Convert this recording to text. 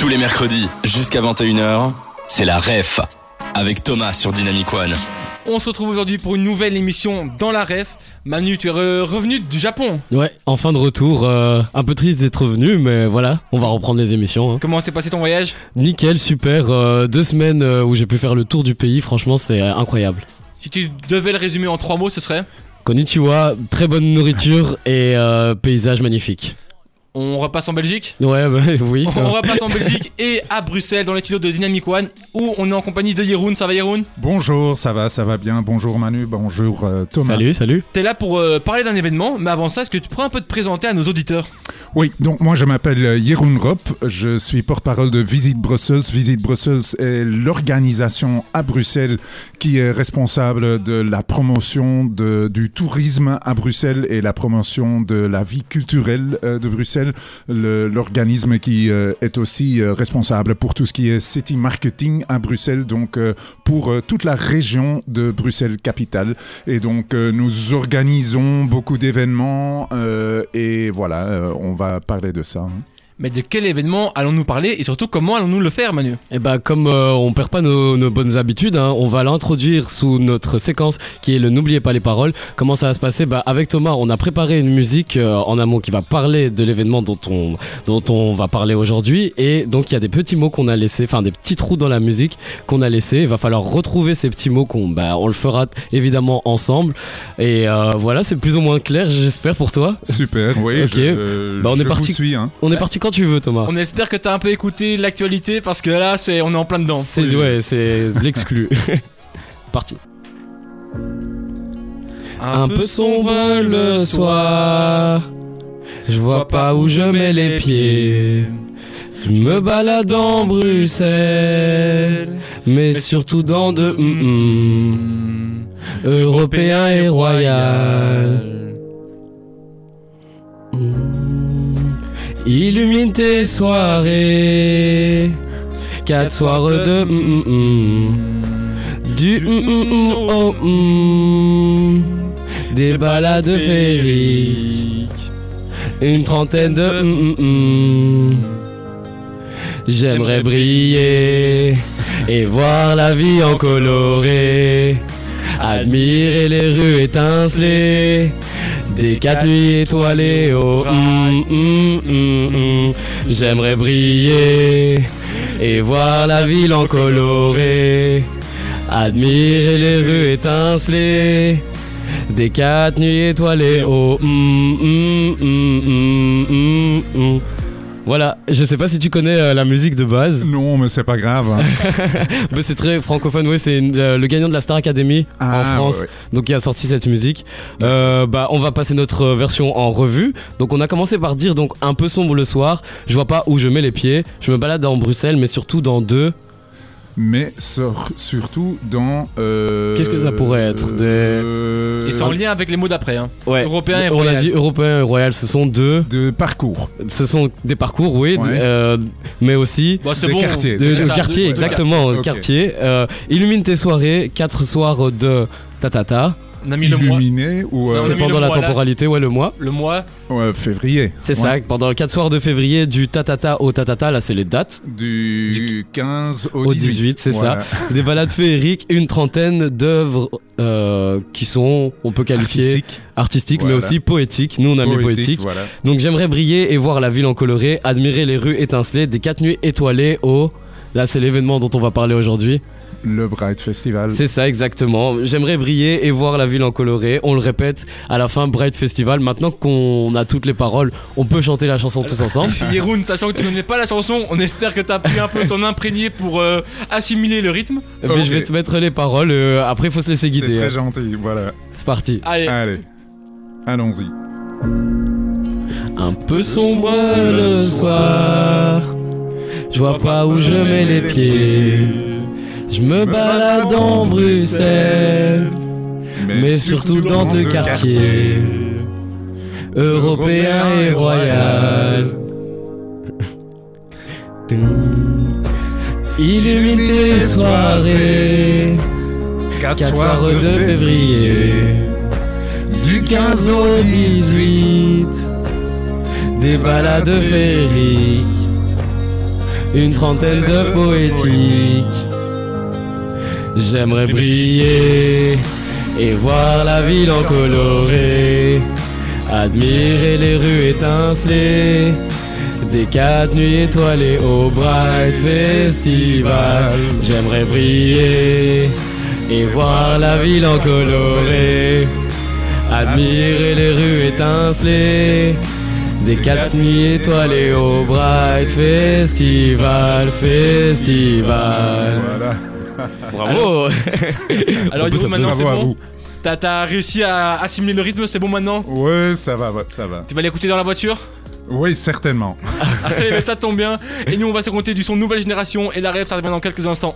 Tous les mercredis, jusqu'à 21h, c'est la REF, avec Thomas sur Dynamic One. On se retrouve aujourd'hui pour une nouvelle émission dans la ref. Manu, tu es re- revenu du Japon. Ouais, en fin de retour, euh, un peu triste d'être revenu, mais voilà, on va reprendre les émissions. hein. Comment s'est passé ton voyage? Nickel, super, euh, deux semaines euh, où j'ai pu faire le tour du pays, franchement c'est incroyable. Si tu devais le résumer en trois mots, ce serait? Konnichiwa, très bonne nourriture et euh, paysage magnifique. On repasse en Belgique Ouais, bah, oui. On repasse en Belgique et à Bruxelles dans les studios de Dynamic One où on est en compagnie de Yeroun. Ça va Yeroun Bonjour, ça va, ça va bien. Bonjour Manu, bonjour euh, Thomas. Salut, salut. T'es là pour euh, parler d'un événement, mais avant ça, est-ce que tu pourrais un peu te présenter à nos auditeurs? Oui, donc moi je m'appelle euh, Jeroen Rop, je suis porte-parole de Visite Brussels. Visite Brussels est l'organisation à Bruxelles qui est responsable de la promotion du tourisme à Bruxelles et la promotion de la vie culturelle euh, de Bruxelles. Le- L'organisme qui euh, est aussi responsable pour tout ce qui est city marketing à Bruxelles, donc pour toute la région de Bruxelles-Capitale. Et donc, nous organisons beaucoup d'événements et voilà, on va parler de ça. hein. Mais de quel événement allons-nous parler et surtout comment allons-nous le faire, Manu? Et bah comme euh, on perd pas nos, nos bonnes habitudes, hein, on va l'introduire sous notre séquence qui est le n'oubliez pas les paroles. Comment ça va se passer? Bah avec Thomas, on a préparé une musique euh, en amont qui va parler de l'événement dont on dont on va parler aujourd'hui et donc il y a des petits mots qu'on a laissés, enfin des petits trous dans la musique qu'on a laissés. Il va falloir retrouver ces petits mots qu'on bah on le fera évidemment ensemble et euh, voilà c'est plus ou moins clair j'espère pour toi. Super, oui. Ok. je- Bah, on je est parti. vous suis, hein. On est parti quand tu veux Thomas. On espère que t'as un peu écouté l'actualité parce que là, c'est on est en plein dedans. C'est ouais c'est l'exclu. Parti. Un peu sombre le soir. Je vois pas où je mets les pieds. Je me balade en Bruxelles, mais surtout dans de hum, hum, européen et royal. Illumine tes soirées, quatre soirs de hum, hum, hum. du hum, oh, des balades féeriques, une trentaine de. J'aimerais briller et voir la vie en coloré, admirer les rues étincelées, des quatre nuits étoilées au hum, hum, hum. J'aimerais briller et voir la ville en coloré, admirer les rues étincelées, des quatre nuits étoilées au Voilà, je sais pas si tu connais euh, la musique de base, Non, mais c'est pas grave. hein. mais c'est très francophone. Ouais, c'est euh, le gagnant de la Star Academy en Ah, France, ouais, ouais. donc il a sorti cette musique. Euh, bah, on va passer notre version en revue. Donc, on a commencé par dire donc un peu sombre le soir. Je vois pas où je mets les pieds. Je me balade dans Bruxelles, mais surtout dans deux. Mais sur- surtout dans. euh, Qu'est-ce que ça pourrait être Des- euh, Et c'est en lien avec les mots d'après. Hein. Ouais. Européen et On a royal. dit européen et royal. Ce sont deux. De parcours. Ce sont des parcours, oui, Ouais. euh, mais aussi Bon, c'est Des bon. quartiers. de, quartier, exactement, quartier. Euh, illumine tes soirées, quatre soirs de tatata. On a mis le mois. Ou. euh, C'est pendant la mois, là. temporalité, ouais, le mois. Le mois. ouais, février. C'est Ouais. ça, pendant les 4 soirs de février, du tatata au tatata, là c'est les dates. Du 15 au, Au 18, c'est Voilà. Des balades féeriques, une trentaine d'œuvres euh, qui sont, on peut qualifier, Artistique. artistiques, mais aussi poétiques. Nous on a mis poétique. Voilà. Donc j'aimerais briller et voir la ville en coloré, admirer les rues étincelées, des 4 nuits étoilées au... Là c'est l'événement dont on va parler aujourd'hui. Le Bright Festival. C'est ça exactement. J'aimerais briller et voir la ville en coloré. On le répète à la fin Bright Festival. Maintenant qu'on a toutes les paroles, on peut chanter la chanson tous ensemble. Yeroun, sachant que tu ne connais pas la chanson, on espère que t'as pu un peu t'en imprégner pour euh, assimiler le rythme. Mais Ok. je vais te mettre les paroles. euh, après, il faut se laisser C'est guider. très hein. gentil, voilà. C'est parti. Allez, Allez, allons-y. Un peu sombre le soir. Je vois pas où je mets les pieds. Je me balade en Bruxelles, mais surtout dans deux quartiers, européen et royal. Illumine tes soirées, 4 soirs de février, du 15 au 18, des balades féeriques, une trentaine de poétiques. J'aimerais briller et voir la ville en coloré, admirer les rues étincelées, des quatre nuits étoilées au Bright Festival. J'aimerais briller et voir la ville en coloré, admirer les rues étincelées. Des quatre nuits étoilées au Bright Festival, Festival. Voilà. Bravo. Alors, Yoro, maintenant c'est bon. T'as t'as réussi à assimiler le rythme, c'est bon maintenant Ouais, ça va, va- ça va. Tu vas l'écouter dans la voiture Oui, certainement. Allez, mais ça tombe bien. Et nous, on va se compter du son nouvelle génération. Et la rêve, ça revient dans quelques instants.